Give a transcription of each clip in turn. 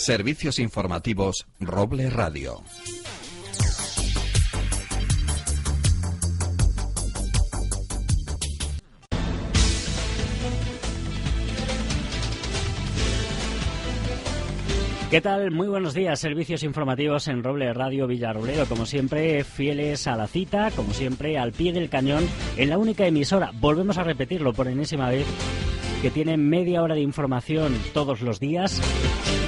Servicios informativos Roble Radio. ¿Qué tal? Muy buenos días. Servicios informativos en Roble Radio Villarrobledo. Como siempre, fieles a la cita, como siempre, al pie del cañón, en la única emisora. Volvemos a repetirlo por enésima vez que tiene media hora de información todos los días.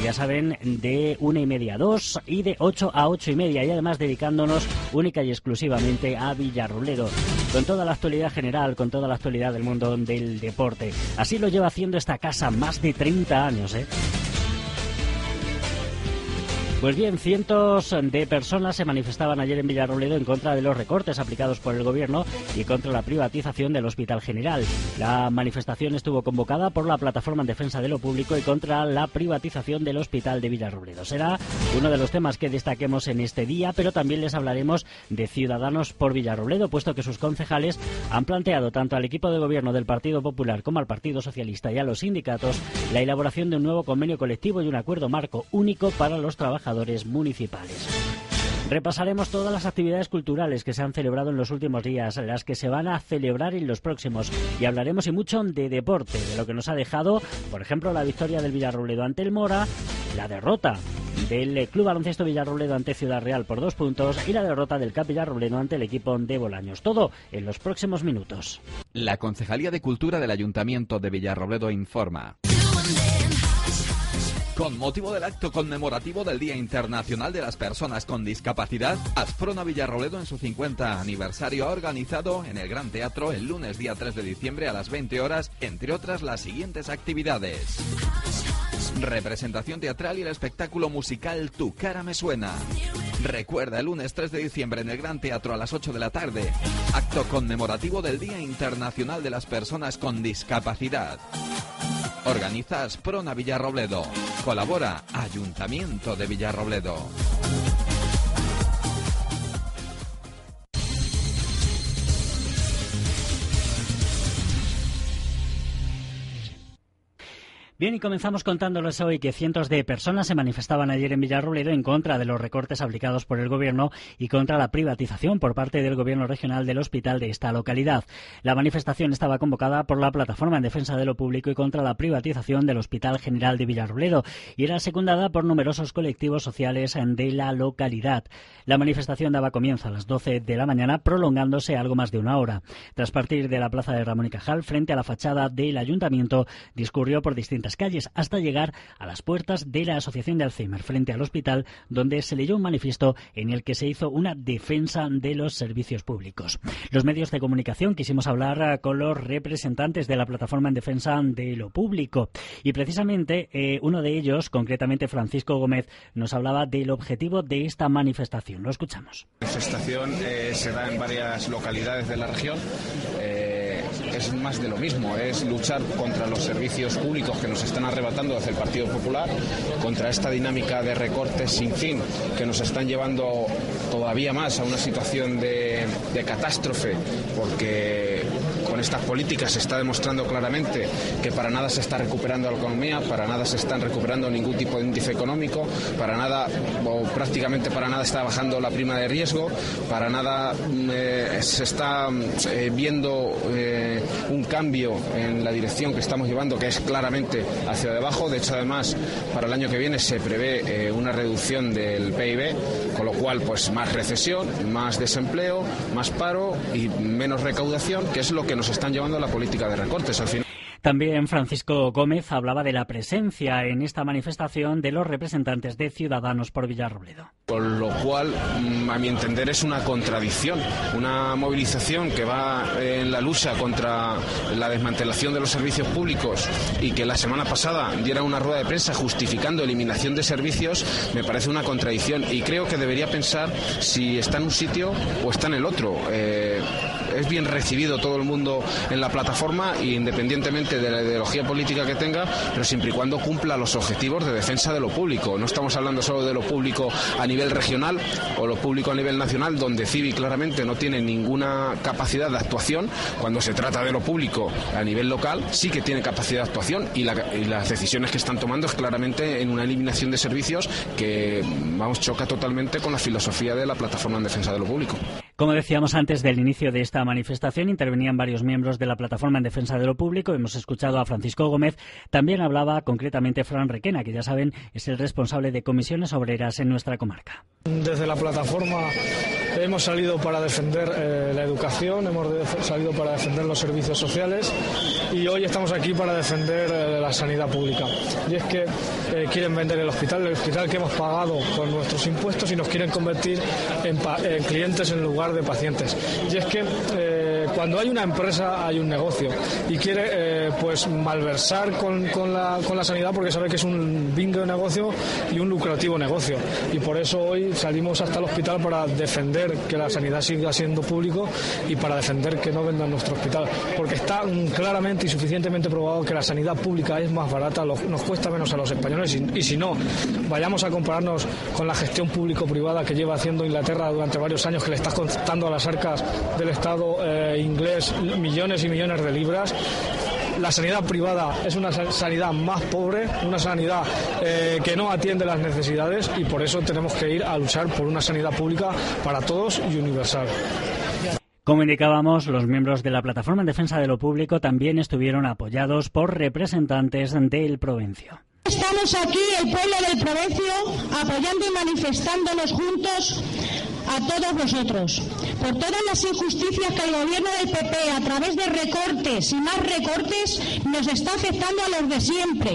Ya saben, de una y media a dos y de ocho a ocho y media. Y además dedicándonos única y exclusivamente a Villarrobledo. Con toda la actualidad general, con toda la actualidad del mundo del deporte. Así lo lleva haciendo esta casa más de 30 años, ¿eh? Pues bien, cientos de personas se manifestaban ayer en Villarrobledo en contra de los recortes aplicados por el gobierno y contra la privatización del Hospital General. La manifestación estuvo convocada por la Plataforma en Defensa de lo Público y contra la privatización del Hospital de Villarrobledo. Será uno de los temas que destaquemos en este día, pero también les hablaremos de Ciudadanos por Villarrobledo, puesto que sus concejales han planteado tanto al equipo de gobierno del Partido Popular como al Partido Socialista y a los sindicatos la elaboración de un nuevo convenio colectivo y un acuerdo marco único para los trabajadores municipales. Repasaremos todas las actividades culturales que se han celebrado en los últimos días, las que se van a celebrar en los próximos. Y hablaremos y mucho de deporte, de lo que nos ha dejado, por ejemplo, la victoria del Villarrobledo ante el Mora, la derrota del Club Baloncesto Villarrobledo ante Ciudad Real por dos puntos y la derrota del Cap Villarrobledo ante el equipo de Bolaños. Todo en los próximos minutos. La Concejalía de Cultura del Ayuntamiento de Villarrobledo informa. Con motivo del acto conmemorativo del Día Internacional de las Personas con Discapacidad, Asprona Villarroledo en su 50 aniversario ha organizado en el Gran Teatro el lunes día 3 de diciembre a las 20 horas, entre otras las siguientes actividades. Representación teatral y el espectáculo musical Tu cara me suena. Recuerda el lunes 3 de diciembre en el Gran Teatro a las 8 de la tarde. Acto conmemorativo del Día Internacional de las Personas con Discapacidad. Organizas Prona Villarrobledo. Colabora Ayuntamiento de Villarrobledo. Bien, y comenzamos contándoles hoy que cientos de personas se manifestaban ayer en Villarrobledo en contra de los recortes aplicados por el Gobierno y contra la privatización por parte del Gobierno regional del hospital de esta localidad. La manifestación estaba convocada por la Plataforma en Defensa de lo Público y contra la privatización del Hospital General de Villarrobledo y era secundada por numerosos colectivos sociales de la localidad. La manifestación daba comienzo a las 12 de la mañana, prolongándose algo más de una hora. Tras partir de la plaza de Ramón y Cajal, frente a la fachada del ayuntamiento, discurrió por distintas calles hasta llegar a las puertas de la Asociación de Alzheimer frente al hospital, donde se leyó un manifiesto en el que se hizo una defensa de los servicios públicos. Los medios de comunicación quisimos hablar eh, con los representantes de la plataforma en defensa de lo público y precisamente eh, uno de ellos, concretamente Francisco Gómez, nos hablaba del objetivo de esta manifestación. Lo escuchamos. La manifestación eh, se da en varias localidades de la región es más de lo mismo, es luchar contra los servicios públicos que nos están arrebatando desde el Partido Popular, contra esta dinámica de recortes sin fin que nos están llevando todavía más a una situación de, de catástrofe, porque con estas políticas se está demostrando claramente que para nada se está recuperando la economía, para nada se están recuperando ningún tipo de índice económico, para nada o prácticamente para nada está bajando la prima de riesgo, para nada mm, eh, se está eh, viendo eh, un cambio en la dirección que estamos llevando, que es claramente hacia debajo. De hecho, además, para el año que viene se prevé una reducción del PIB, con lo cual, pues más recesión, más desempleo, más paro y menos recaudación, que es lo que nos están llevando a la política de recortes al. También Francisco Gómez hablaba de la presencia en esta manifestación de los representantes de Ciudadanos por Villarrobledo. Con lo cual, mm, a mi entender, es una contradicción, una movilización que va en la lucha contra la desmantelación de los servicios públicos y que la semana pasada diera una rueda de prensa justificando eliminación de servicios, me parece una contradicción y creo que debería pensar si está en un sitio o está en el otro. Eh, es bien recibido todo el mundo en la plataforma independientemente de la ideología política que tenga, pero siempre y cuando cumpla los objetivos de defensa de lo público. No estamos hablando solo de lo público a nivel regional o lo público a nivel nacional, donde Civi claramente no tiene ninguna capacidad de actuación. Cuando se trata de lo público a nivel local, sí que tiene capacidad de actuación y, y las decisiones que están tomando es claramente en una eliminación de servicios que, vamos, choca totalmente con la filosofía de la plataforma en defensa de lo público. Como decíamos antes del inicio de esta manifestación, intervenían varios miembros de la Plataforma en Defensa de lo Público. Hemos escuchado a Francisco Gómez. También hablaba concretamente Fran Requena, que ya saben es el responsable de comisiones obreras en nuestra comarca. Desde la plataforma hemos salido para defender eh, la educación, hemos salido para defender los servicios sociales y hoy estamos aquí para defender eh, la sanidad pública. Y es que eh, quieren vender el hospital, el hospital que hemos pagado con nuestros impuestos y nos quieren convertir en, en clientes en lugar de pacientes. Y es que eh, cuando hay una empresa hay un negocio y quiere eh, pues malversar con, con, la, con la sanidad porque sabe que es un bingo negocio y un lucrativo negocio. Y por eso hoy salimos hasta el hospital para defender que la sanidad siga siendo público y para defender que no vendan nuestro hospital. Porque está claramente y suficientemente probado que la sanidad pública es más barata, nos cuesta menos a los españoles y, y si no, vayamos a compararnos con la gestión público-privada que lleva haciendo Inglaterra durante varios años que le está costando a las arcas del Estado eh, inglés millones y millones de libras la sanidad privada es una sanidad más pobre, una sanidad eh, que no atiende las necesidades y por eso tenemos que ir a luchar por una sanidad pública para todos y universal. Como indicábamos, los miembros de la Plataforma en Defensa de lo Público también estuvieron apoyados por representantes del Provencio. Estamos aquí, el pueblo del Provencio, apoyando y manifestándonos juntos a todos vosotros por todas las injusticias que el gobierno del PP a través de recortes y más recortes nos está afectando a los de siempre.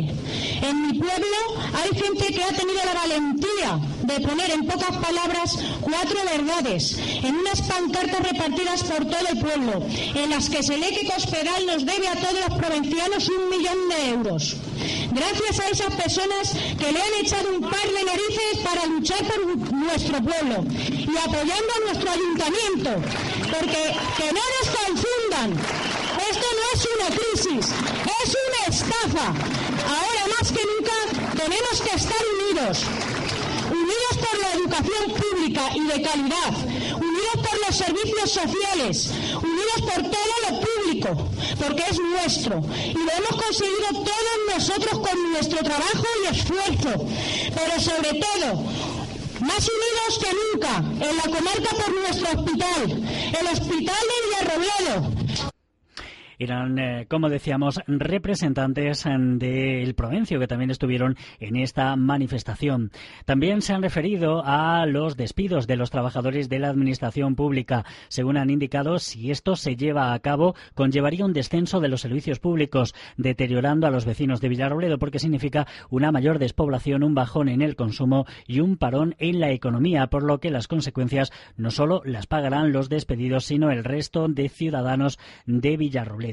En mi pueblo hay gente que ha tenido la valentía de poner en pocas palabras cuatro verdades en unas pancartas repartidas por todo el pueblo, en las que se lee que Cospedal nos debe a todos los provincianos un millón de euros. Gracias a esas personas que le han echado un par de narices para luchar por nuestro pueblo y apoyando a nuestro ayuntamiento, porque que no nos confundan, esto no es una crisis, es una estafa. Ahora más que nunca tenemos que estar unidos, por la educación pública y de calidad, unidos por los servicios sociales, unidos por todo lo público, porque es nuestro y lo hemos conseguido todos nosotros con nuestro trabajo y esfuerzo, pero sobre todo más unidos que nunca en la comarca por nuestro hospital, el Hospital de Villarrobledo eran, eh, como decíamos, representantes eh, del Provencio que también estuvieron en esta manifestación. También se han referido a los despidos de los trabajadores de la Administración Pública. Según han indicado, si esto se lleva a cabo, conllevaría un descenso de los servicios públicos, deteriorando a los vecinos de Villarrobledo porque significa una mayor despoblación, un bajón en el consumo y un parón en la economía, por lo que las consecuencias no solo las pagarán los despedidos, sino el resto de ciudadanos de Villarrobledo.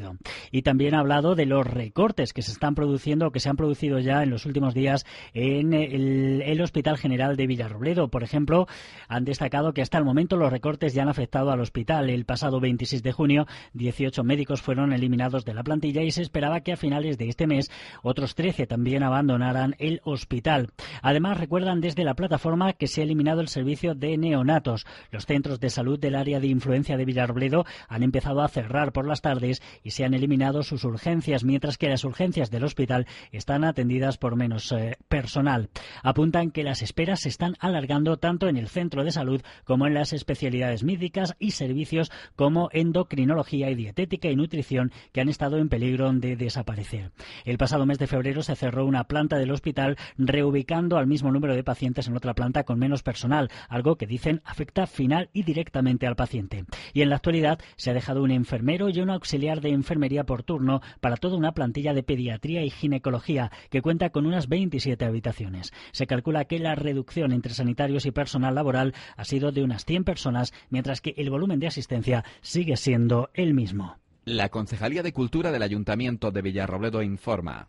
Y también ha hablado de los recortes que se están produciendo que se han producido ya en los últimos días en el, Hospital General de Villarrobledo. Por ejemplo, han destacado que hasta el momento los recortes ya han afectado al hospital. El pasado 26 de junio, 18 médicos fueron eliminados de la plantilla y se esperaba que a finales de este mes otros 13 también abandonaran el hospital. Además, recuerdan desde la plataforma que se ha eliminado el servicio de neonatos. Los centros de salud del área de influencia de Villarrobledo han empezado a cerrar por las tardes y se han eliminado sus urgencias, mientras que las urgencias del hospital están atendidas por menos eh, personal. Apuntan que las esperas se están alargando tanto en el centro de salud como en las especialidades médicas y servicios como endocrinología y dietética y nutrición que han estado en peligro de desaparecer. El pasado mes de febrero se cerró una planta del hospital reubicando al mismo número de pacientes en otra planta con menos personal, algo que dicen afecta final y directamente al paciente. Y en la actualidad se ha dejado un enfermero y un auxiliar de enfermería por turno para toda una plantilla de pediatría y ginecología que cuenta con unas 27 habitaciones. Se calcula que la reducción entre sanitarios y personal laboral ha sido de unas 100 personas, mientras que el volumen de asistencia sigue siendo el mismo. La Concejalía de Cultura del Ayuntamiento de Villarrobledo informa.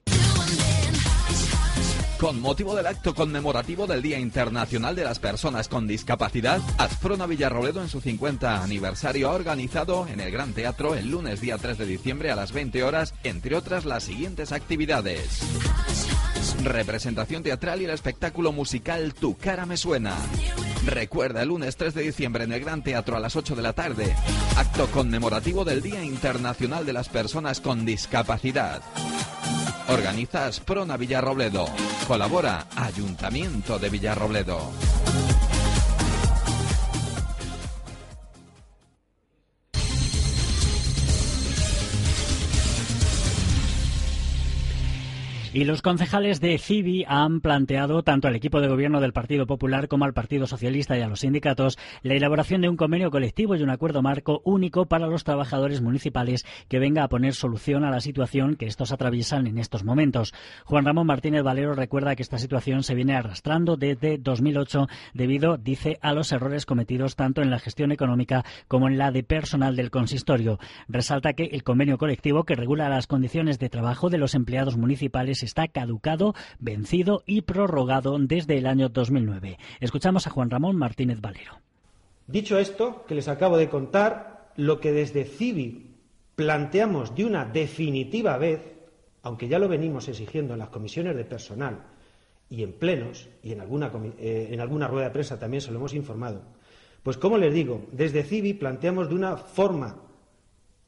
Con motivo del acto conmemorativo del Día Internacional de las Personas con Discapacidad, Asprona Villarrobledo en su 50 aniversario ha organizado en el Gran Teatro el lunes día 3 de diciembre a las 20 horas, entre otras las siguientes actividades. Representación teatral y el espectáculo musical Tu cara me suena. Recuerda el lunes 3 de diciembre en el Gran Teatro a las 8 de la tarde. Acto conmemorativo del Día Internacional de las Personas con Discapacidad. Organiza Sprona Villarrobledo. Colabora Ayuntamiento de Villarrobledo. Y los concejales de CIVI han planteado tanto al equipo de gobierno del Partido Popular como al Partido Socialista y a los sindicatos la elaboración de un convenio colectivo y un acuerdo marco único para los trabajadores municipales que venga a poner solución a la situación que estos atraviesan en estos momentos. Juan Ramón Martínez Valero recuerda que esta situación se viene arrastrando desde 2008 debido, dice, a los errores cometidos tanto en la gestión económica como en la de personal del consistorio. Resalta que el convenio colectivo que regula las condiciones de trabajo de los empleados municipales está caducado, vencido y prorrogado desde el año 2009. Escuchamos a Juan Ramón Martínez Valero. Dicho esto, que les acabo de contar, lo que desde CIVI planteamos de una definitiva vez, aunque ya lo venimos exigiendo en las comisiones de personal y en plenos, y en alguna, eh, en alguna rueda de prensa también se lo hemos informado, pues como les digo, desde CIVI planteamos de una forma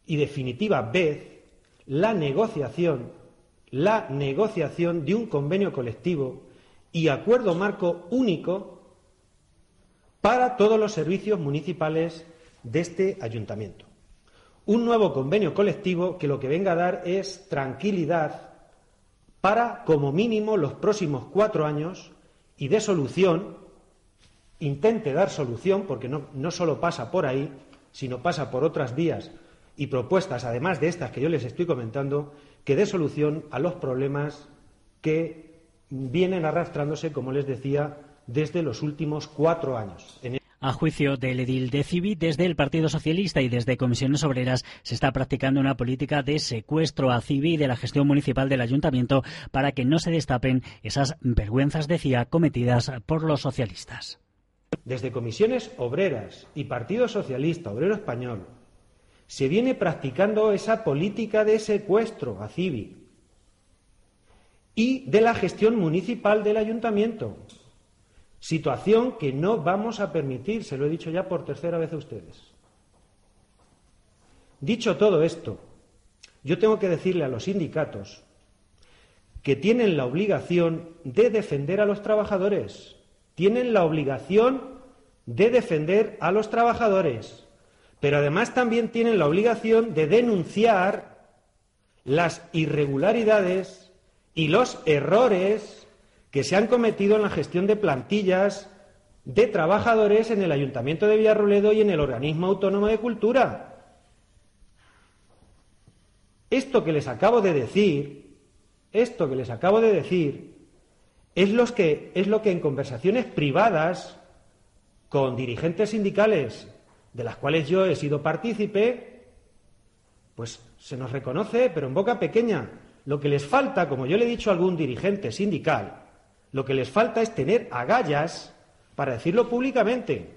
y definitiva vez la negociación la negociación de un convenio colectivo y acuerdo marco único para todos los servicios municipales de este ayuntamiento. Un nuevo convenio colectivo que lo que venga a dar es tranquilidad para, como mínimo, los próximos cuatro años y de solución, intente dar solución, porque no, solo pasa por ahí, sino pasa por otras vías y propuestas, además de estas que yo les estoy comentando, que dé solución a los problemas que vienen arrastrándose, como les decía, desde los últimos cuatro años. A juicio del edil de Civi, desde el Partido Socialista y desde Comisiones Obreras se está practicando una política de secuestro a Civi de la gestión municipal del ayuntamiento para que no se destapen esas vergüenzas, decía, cometidas por los socialistas. Desde Comisiones Obreras y Partido Socialista Obrero Español se viene practicando esa política de secuestro a CIVI y de la gestión municipal del ayuntamiento. Situación que no vamos a permitir, se lo he dicho ya por tercera vez a ustedes. Dicho todo esto, yo tengo que decirle a los sindicatos que tienen la obligación de defender a los trabajadores, tienen la obligación de defender a los trabajadores pero además también tienen la obligación de denunciar las irregularidades y los errores que se han cometido en la gestión de plantillas de trabajadores en el Ayuntamiento de Villarroledo y en el Organismo Autónomo de Cultura. Esto que les acabo de decir, esto que les acabo de decir, es, que, es lo que en conversaciones privadas con dirigentes sindicales de las cuales yo he sido partícipe, pues se nos reconoce, pero en boca pequeña. Lo que les falta, como yo le he dicho a algún dirigente sindical, lo que les falta es tener agallas para decirlo públicamente.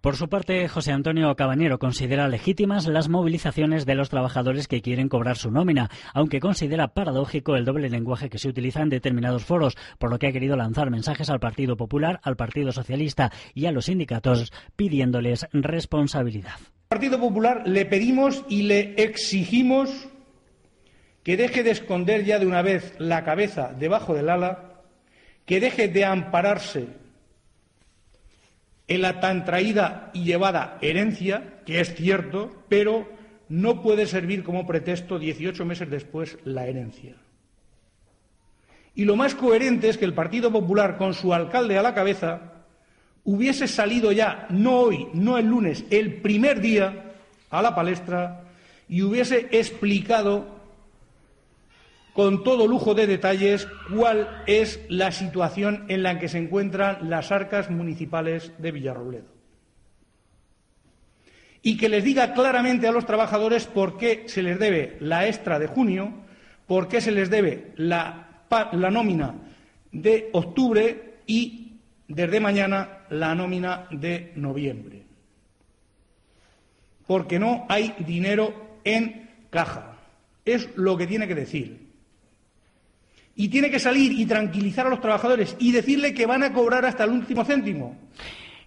Por su parte, José Antonio Cabañero considera legítimas las movilizaciones de los trabajadores que quieren cobrar su nómina, aunque considera paradójico el doble lenguaje que se utiliza en determinados foros, por lo que ha querido lanzar mensajes al Partido Popular, al Partido Socialista y a los sindicatos pidiéndoles responsabilidad. Al Partido Popular le pedimos y le exigimos que deje de esconder ya de una vez la cabeza debajo del ala, que deje de ampararse en la tan traída y llevada herencia, que es cierto, pero no puede servir como pretexto 18 meses después la herencia. Y lo más coherente es que el Partido Popular, con su alcalde a la cabeza, hubiese salido ya, no hoy, no el lunes, el primer día, a la palestra y hubiese explicado con todo lujo de detalles cuál es la situación en la que se encuentran las arcas municipales de Villarrobledo. Y que les diga claramente a los trabajadores por qué se les debe la extra de junio, por qué se les debe la, nómina de octubre y desde mañana la nómina de noviembre. Porque no hay dinero en caja. Es lo que tiene que decir. Y tiene que salir y tranquilizar a los trabajadores y decirle que van a cobrar hasta el último céntimo.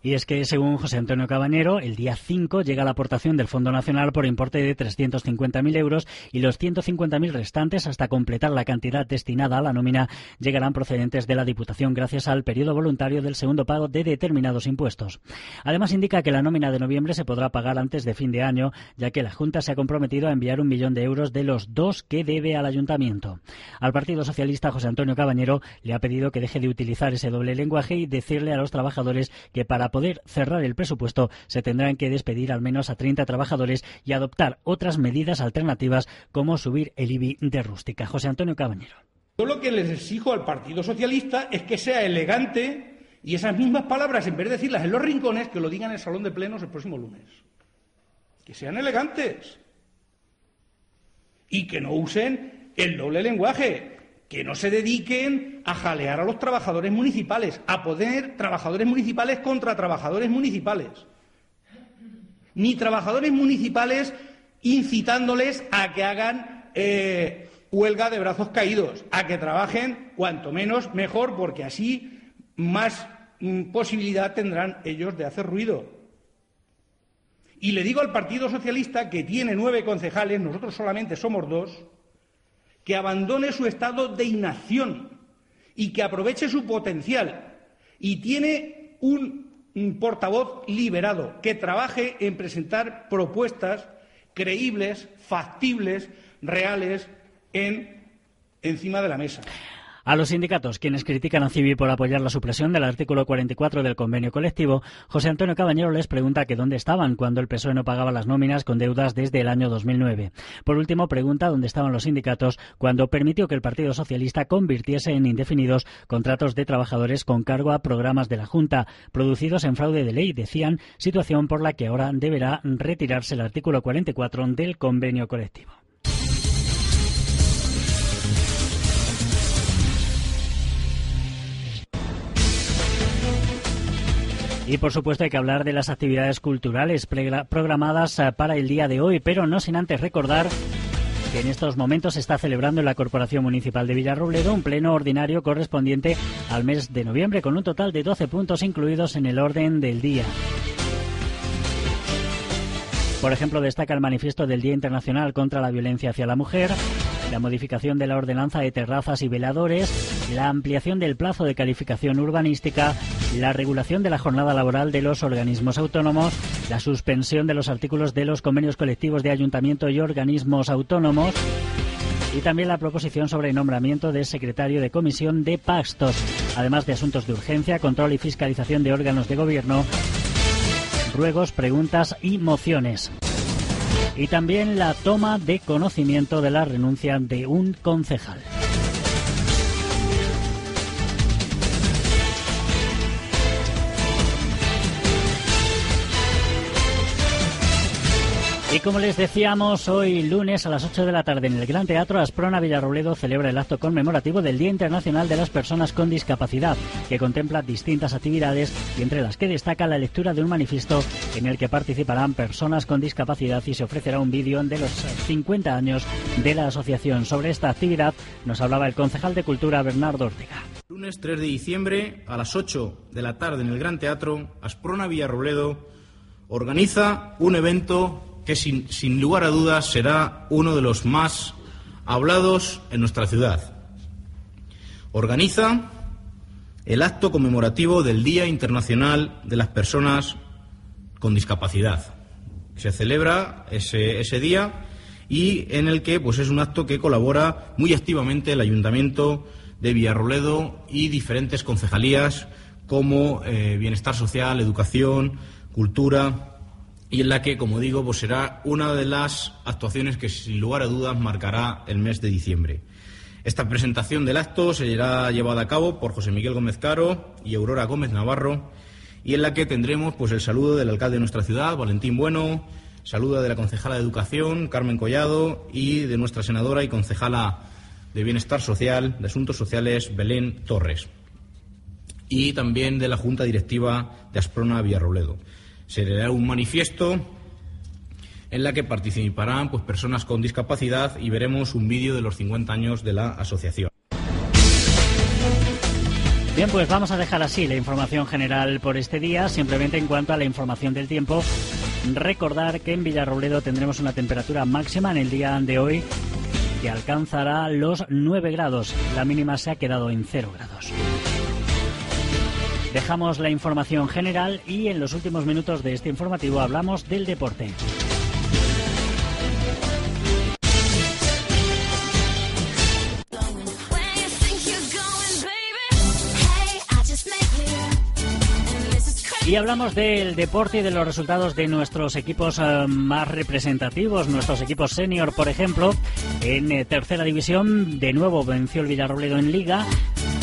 Y es que, según José Antonio Cabañero, el día 5 llega la aportación del Fondo Nacional por importe de 350.000 euros y los 150.000 restantes, hasta completar la cantidad destinada a la nómina, llegarán procedentes de la Diputación gracias al periodo voluntario del segundo pago de determinados impuestos. Además, indica que la nómina de noviembre se podrá pagar antes de fin de año, ya que la Junta se ha comprometido a enviar un millón de euros de los dos que debe al Ayuntamiento. Al Partido Socialista, José Antonio Cabañero le ha pedido que deje de utilizar ese doble lenguaje y decirle a los trabajadores que para poder cerrar el presupuesto se tendrán que despedir al menos a 30 trabajadores y adoptar otras medidas alternativas como subir el IBI de rústica. José Antonio Cabañero. Yo lo que les exijo al Partido Socialista es que sea elegante y esas mismas palabras, en vez de decirlas en los rincones, que lo digan en el salón de plenos el próximo lunes. Que sean elegantes. Y que no usen el doble lenguaje que no se dediquen a jalear a los trabajadores municipales, a poner trabajadores municipales contra trabajadores municipales. Ni trabajadores municipales incitándoles a que hagan eh, huelga de brazos caídos, a que trabajen cuanto menos mejor, porque así más mm, posibilidad tendrán ellos de hacer ruido. Y le digo al Partido Socialista que tiene nueve concejales, nosotros solamente somos dos, que abandone su estado de inacción y que aproveche su potencial. Y tiene un, portavoz liberado que trabaje en presentar propuestas creíbles, factibles, reales en, encima de la mesa. A los sindicatos, quienes critican a Civi por apoyar la supresión del artículo 44 del convenio colectivo, José Antonio Cabañero les pregunta que dónde estaban cuando el PSOE no pagaba las nóminas con deudas desde el año 2009. Por último, pregunta dónde estaban los sindicatos cuando permitió que el Partido Socialista convirtiese en indefinidos contratos de trabajadores con cargo a programas de la Junta, producidos en fraude de ley, decían, situación por la que ahora deberá retirarse el artículo 44 del convenio colectivo. Y por supuesto hay que hablar de las actividades culturales programadas eh, para el día de hoy, pero no sin antes recordar que en estos momentos se está celebrando en la Corporación Municipal de Villarrobledo un pleno ordinario correspondiente al mes de noviembre con un total de 12 puntos incluidos en el orden del día. Por ejemplo, destaca el manifiesto del Día Internacional contra la Violencia hacia la Mujer, la modificación de la ordenanza de terrazas y veladores, la ampliación del plazo de calificación urbanística, la regulación de la jornada laboral de los organismos autónomos, la suspensión de los artículos de los convenios colectivos de ayuntamiento y organismos autónomos, y también la proposición sobre el nombramiento de secretario de comisión de Pastos, además de asuntos de urgencia, control y fiscalización de órganos de gobierno, ruegos, preguntas y mociones y también la toma de conocimiento de la renuncia de un concejal. Y como les decíamos, hoy lunes a las 8 de la tarde en el Gran Teatro Asprona Villarrobledo celebra el acto conmemorativo del Día Internacional de las Personas con Discapacidad, que contempla distintas actividades y entre las que destaca la lectura de un manifiesto en el que participarán personas con discapacidad y se ofrecerá un vídeo de los 50 años de la asociación. Sobre esta actividad nos hablaba el concejal de Cultura Bernardo Ortega. Lunes 3 de diciembre a las 8 de la tarde en el Gran Teatro Asprona Villarrobledo organiza un evento que sin, lugar a dudas será uno de los más hablados en nuestra ciudad. Organiza el acto conmemorativo del Día Internacional de las Personas con Discapacidad. Se celebra ese, día y en el que pues, es un acto que colabora muy activamente el Ayuntamiento de Villarroledo y diferentes concejalías como eh, Bienestar Social, Educación, Cultura, y en la que, como digo, pues será una de las actuaciones que sin lugar a dudas marcará el mes de diciembre. Esta presentación del acto será llevada a cabo por José Miguel Gómez Caro y Aurora Gómez Navarro y en la que tendremos pues el saludo del alcalde de nuestra ciudad, Valentín Bueno, saludo de la concejala de Educación, Carmen Collado, y de nuestra senadora y concejala de Bienestar Social, de Asuntos Sociales, Belén Torres, y también de la Junta Directiva de Asprona Villarrobledo. Se leerá un manifiesto en la que participarán pues, personas con discapacidad y veremos un vídeo de los 50 años de la asociación. Bien, pues vamos a dejar así la información general por este día. Simplemente en cuanto a la información del tiempo, recordar que en Villarrobledo tendremos una temperatura máxima en el día de hoy que alcanzará los 9 grados. La mínima se ha quedado en 0 grados. Dejamos la información general y en los últimos minutos de este informativo hablamos del deporte. Y hablamos del deporte y de los resultados de nuestros equipos eh, más representativos, nuestros equipos senior, por ejemplo. En eh, tercera división, de nuevo venció el Villarrobledo en Liga.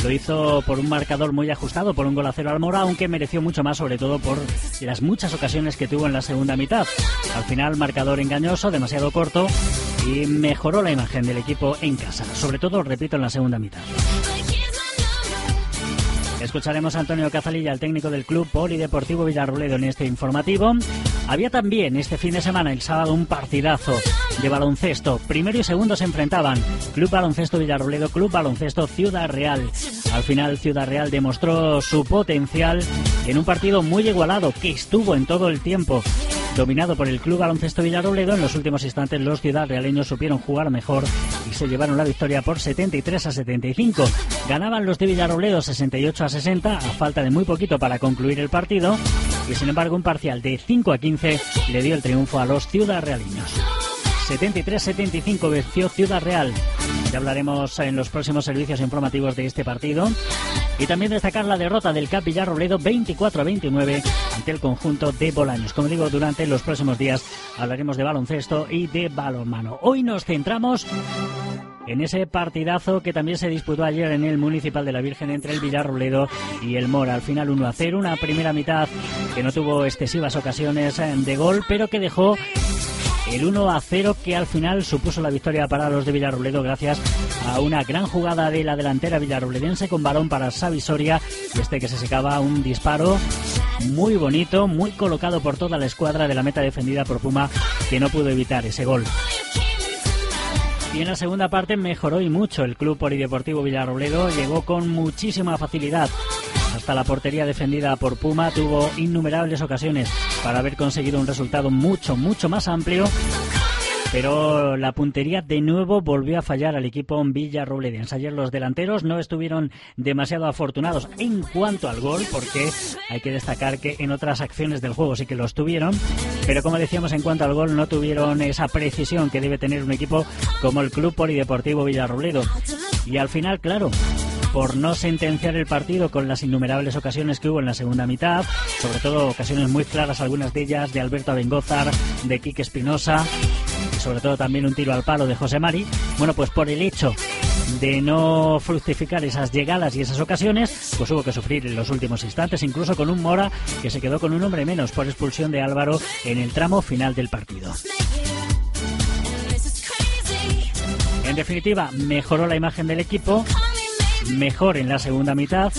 Lo hizo por un marcador muy ajustado, por un gol a cero al Mora, aunque mereció mucho más, sobre todo por las muchas ocasiones que tuvo en la segunda mitad. Al final, marcador engañoso, demasiado corto y mejoró la imagen del equipo en casa, sobre todo, repito, en la segunda mitad. Escucharemos a Antonio Cazalilla, el técnico del Club Polideportivo Villarroledo, en este informativo. Había también este fin de semana, el sábado, un partidazo de baloncesto. Primero y segundo se enfrentaban. Club Baloncesto Villarroledo, Club Baloncesto Ciudad Real. Al final, Ciudad Real demostró su potencial en un partido muy igualado que estuvo en todo el tiempo dominado por el Club Baloncesto Villarrobledo. En los últimos instantes los ciudad realeños supieron jugar mejor y se llevaron la victoria por 73 a 75. Ganaban los de Villarrobledo 68 a 60 a falta de muy poquito para concluir el partido y sin embargo un parcial de 5 a 15 le dio el triunfo a los ciudad realeños. 73-75 venció Ciudad Real. Hablaremos en los próximos servicios informativos de este partido. Y también destacar la derrota del CAP Villarrobledo 24 29 ante el conjunto de Bolaños. Como digo, durante los próximos días hablaremos de baloncesto y de balonmano. Hoy nos centramos en ese partidazo que también se disputó ayer en el Municipal de la Virgen entre el Villarrobledo y el Mora. Al final 1 a 0, una primera mitad que no tuvo excesivas ocasiones de gol, pero que dejó el 1 a 0 que al final supuso la victoria para los de Villarrobledo gracias a una gran jugada de la delantera villarrobledense con balón para Xavi Soria y este que se secaba un disparo muy bonito, muy colocado por toda la escuadra de la meta defendida por Puma que no pudo evitar ese gol. Y en la segunda parte mejoró y mucho el club polideportivo Villarrobledo, llegó con muchísima facilidad hasta la portería defendida por Puma tuvo innumerables ocasiones para haber conseguido un resultado mucho, mucho más amplio. Pero la puntería de nuevo volvió a fallar al equipo Villarrobledense. Ayer los delanteros no estuvieron demasiado afortunados en cuanto al gol, porque hay que destacar que en otras acciones del juego sí que los tuvieron. Pero como decíamos, en cuanto al gol no tuvieron esa precisión que debe tener un equipo como el Club Polideportivo Villarrobledo. Y al final, claro, por no sentenciar el partido con las innumerables ocasiones que hubo en la segunda mitad, sobre todo ocasiones muy claras, algunas de ellas de Alberto Abengózar, de Quique Espinosa, sobre todo también un tiro al palo de José Mari. Bueno, pues por el hecho de no fructificar esas llegadas y esas ocasiones, pues hubo que sufrir en los últimos instantes, incluso con un Mora que se quedó con un hombre menos por expulsión de Álvaro en el tramo final del partido. En definitiva, mejoró la imagen del equipo, mejor en la segunda mitad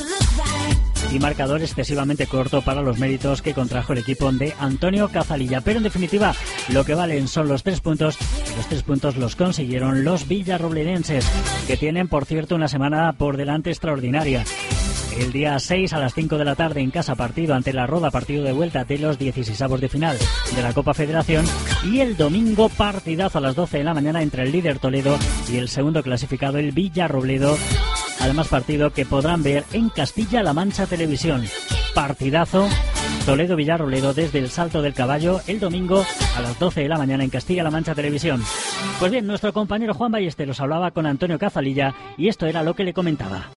y marcador excesivamente corto para los méritos que contrajo el equipo de Antonio Cazalilla. Pero en definitiva, lo que valen son los tres puntos los tres puntos los consiguieron los villarrobledenses, que tienen, por cierto, una semana por delante extraordinaria. El día 6 a las 5 de la tarde en casa partido ante la Roda, partido de vuelta de los 16 de final de la Copa Federación. Y el domingo partidazo a las 12 de la mañana entre el líder Toledo y el segundo clasificado el Villarrobledo Además, partido que podrán ver en Castilla-La Mancha Televisión. Partidazo Toledo Villarroledo desde el Salto del Caballo el domingo a las 12 de la mañana en Castilla-La Mancha Televisión. Pues bien, nuestro compañero Juan Ballesteros hablaba con Antonio Cazalilla y esto era lo que le comentaba.